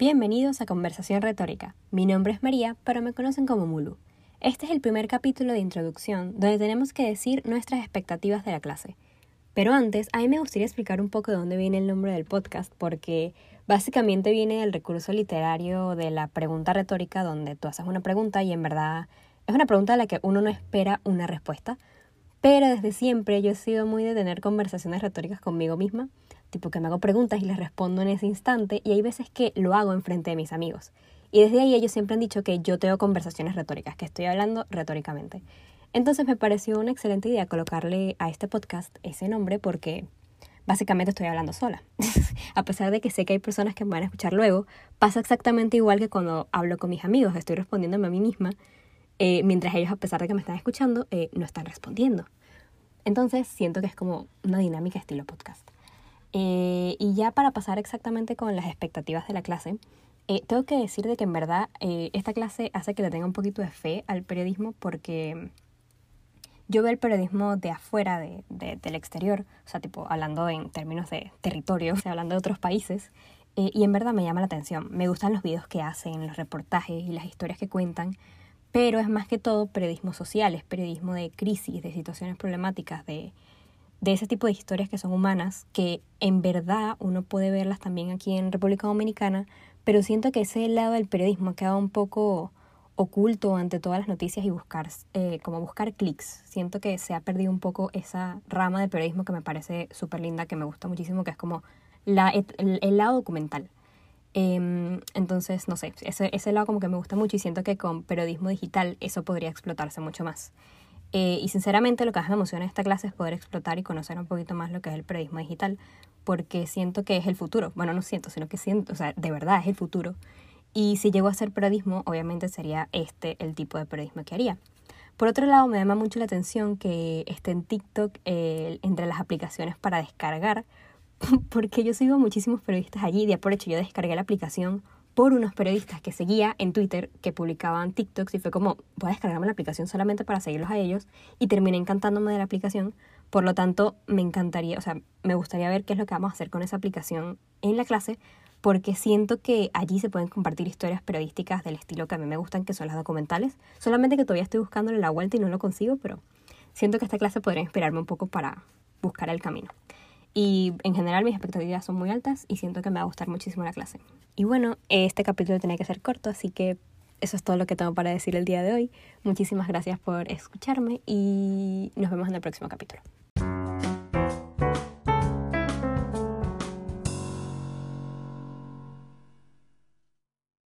Bienvenidos a Conversación Retórica. Mi nombre es María, pero me conocen como Mulu. Este es el primer capítulo de introducción donde tenemos que decir nuestras expectativas de la clase. Pero antes, a mí me gustaría explicar un poco de dónde viene el nombre del podcast, porque básicamente viene del recurso literario de la pregunta retórica, donde tú haces una pregunta y en verdad es una pregunta a la que uno no espera una respuesta. Pero desde siempre yo he sido muy de tener conversaciones retóricas conmigo misma tipo que me hago preguntas y les respondo en ese instante y hay veces que lo hago en frente de mis amigos. Y desde ahí ellos siempre han dicho que yo tengo conversaciones retóricas, que estoy hablando retóricamente. Entonces me pareció una excelente idea colocarle a este podcast ese nombre porque básicamente estoy hablando sola. a pesar de que sé que hay personas que me van a escuchar luego, pasa exactamente igual que cuando hablo con mis amigos, estoy respondiéndome a mí misma, eh, mientras ellos, a pesar de que me están escuchando, eh, no están respondiendo. Entonces siento que es como una dinámica estilo podcast. Eh, y ya para pasar exactamente con las expectativas de la clase, eh, tengo que decir de que en verdad eh, esta clase hace que le tenga un poquito de fe al periodismo porque yo veo el periodismo de afuera, de, del exterior, o sea, tipo hablando en términos de territorio, o sea, hablando de otros países, y en verdad me llama la atención. Me gustan los videos que hacen, los reportajes y las historias que cuentan, pero es más que todo periodismo social, es periodismo de crisis, de situaciones problemáticas, de de ese tipo de historias que son humanas, que en verdad uno puede verlas también aquí en República Dominicana, pero siento que ese lado del periodismo ha quedado un poco oculto ante todas las noticias y buscar, eh, como buscar clics. Siento que se ha perdido un poco esa rama de periodismo que me parece súper linda, que me gusta muchísimo, que es como la, el, lado documental. Em, entonces, no sé, ese, ese lado como que me gusta mucho y siento que con periodismo digital eso podría explotarse mucho más. Eh, y sinceramente lo que más me emociona en esta clase es poder explotar y conocer un poquito más lo que es el periodismo digital, porque siento que es el futuro. Bueno, no siento, sino que siento, o sea, de verdad es el futuro. Y si llego a hacer periodismo, obviamente sería este el tipo de periodismo que haría. Por otro lado, me llama mucho la atención que esté en TikTok eh, entre las aplicaciones para descargar, porque yo sigo muchísimos periodistas allí. De por hecho, yo descargué la aplicación por unos periodistas que seguía en Twitter que publicaban TikToks y fue como, voy a descargarme la aplicación solamente para seguirlos a ellos y terminé encantándome de la aplicación. Por lo tanto, me encantaría, o sea, me gustaría ver qué es lo que vamos a hacer con esa aplicación en la clase porque siento que allí se pueden compartir historias periodísticas del estilo que a mí me gustan, que son las documentales. Solamente que todavía estoy buscándole la vuelta y no lo consigo, pero siento que esta clase podría inspirarme un poco para buscar el camino. Y en general mis expectativas son muy altas y siento que me va a gustar muchísimo la clase. Y bueno, este capítulo tenía que ser corto, así que eso es todo lo que tengo para decir el día de hoy. Muchísimas gracias por escucharme y nos vemos en el próximo capítulo.